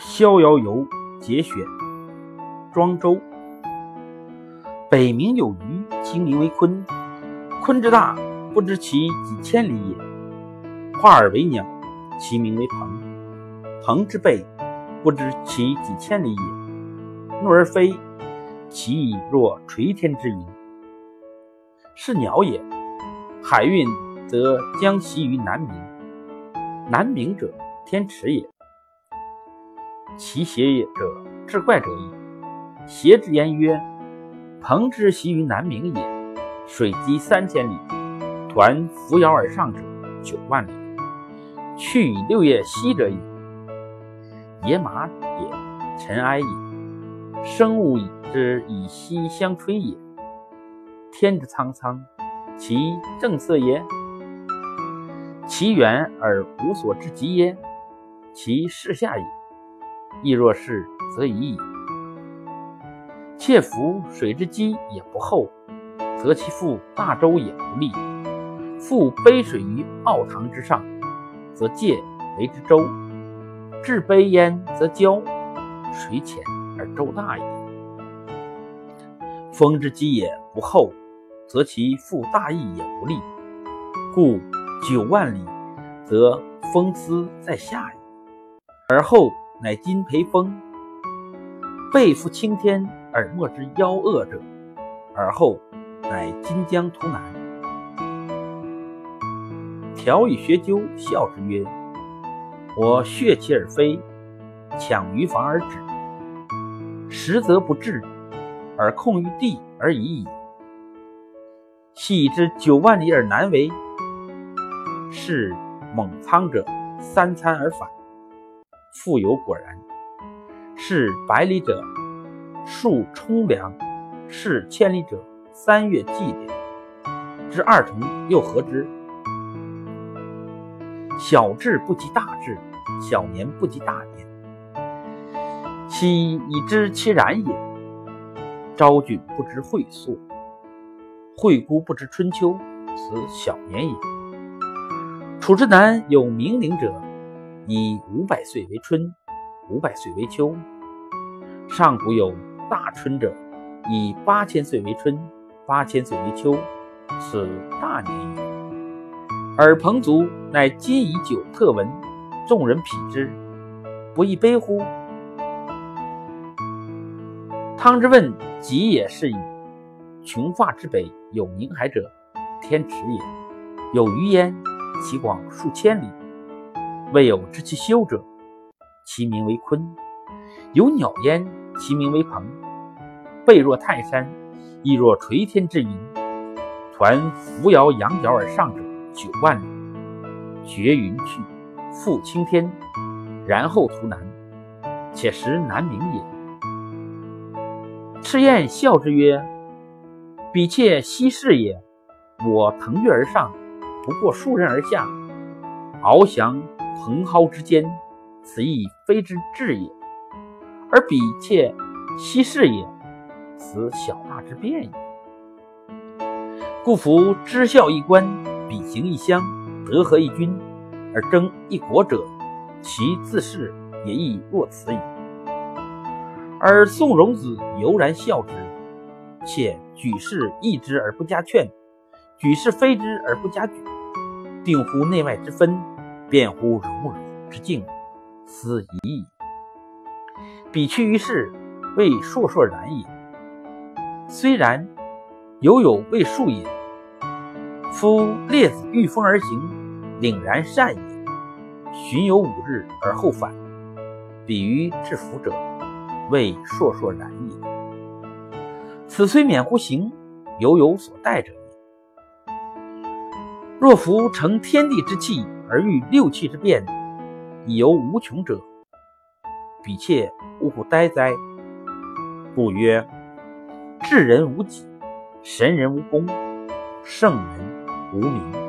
逍遥游节选，庄周。北冥有鱼，其名为鲲。鲲之大，不知其几千里也。化而为鸟，其名为鹏。鹏之背，不知其几千里也。怒而飞，其翼若垂天之云。是鸟也。海运则将徙于南冥。南冥者，天池也。其邪也者，志怪者矣。邪之言曰：“鹏之徙于南冥也，水击三千里，抟扶摇而上者九万里，去以六月息者也。野马也，尘埃也，生物以之以息相吹也。天之苍苍，其正色也；其远而无所至极也，其视下也。”亦若是，则已矣。窃夫水之积也不厚，则其覆大舟也不利。覆杯水于奥堂之上，则介为之舟；置杯焉，则骄。水浅而舟大也。风之积也不厚，则其覆大翼也不利。故九万里，则风思在下矣。而后。乃今培风，背负青天而莫之夭恶者，而后乃今将图南。条以学究，笑之曰：“我血其而飞，抢于房而止，实则不至，而控于地而已矣。系之九万里而难为，是猛苍者三餐而返。”复有果然，是百里者数冲凉，是千里者三月祭典。知二同又何之？小智不及大智，小年不及大年。其已知其然也。昭君不知晦朔，惠姑不知春秋，此小年也。楚之南有冥灵者。以五百岁为春，五百岁为秋。上古有大春者，以八千岁为春，八千岁为秋，此大年也。而彭祖乃今以久特闻，众人匹之，不亦悲乎？汤之问己也是矣。穷发之北有冥海者，天池也。有鱼焉，其广数千里。未有知其修者，其名为鲲；有鸟焉，其名为鹏。背若泰山，翼若垂天之云。抟扶摇羊角而上者九万里，绝云去，复青天，然后图南，且识南冥也。赤焰笑之曰：“彼妾奚是也？我腾跃而上，不过数人而下，翱翔。”蓬蒿之间，此亦非之至也；而彼妾奚是也？此小大之变也。故夫知孝一官，比行一乡，德合一君，而争一国者，其自是也亦若此矣。而宋荣子犹然笑之，且举事议之而不加劝，举事非之而不加举，定乎内外之分。辩乎荣辱之境，斯已矣。彼去于世，未烁烁然也。虽然，犹有未数也。夫列子御风而行，凛然善也。巡游五日而后返，比于至福者，未烁烁然也。此虽免乎行，犹有所待者也。若夫成天地之气。而欲六气之变，以游无穷者，彼妾呜呼呆哉！故曰：智人无己，神人无功，圣人无名。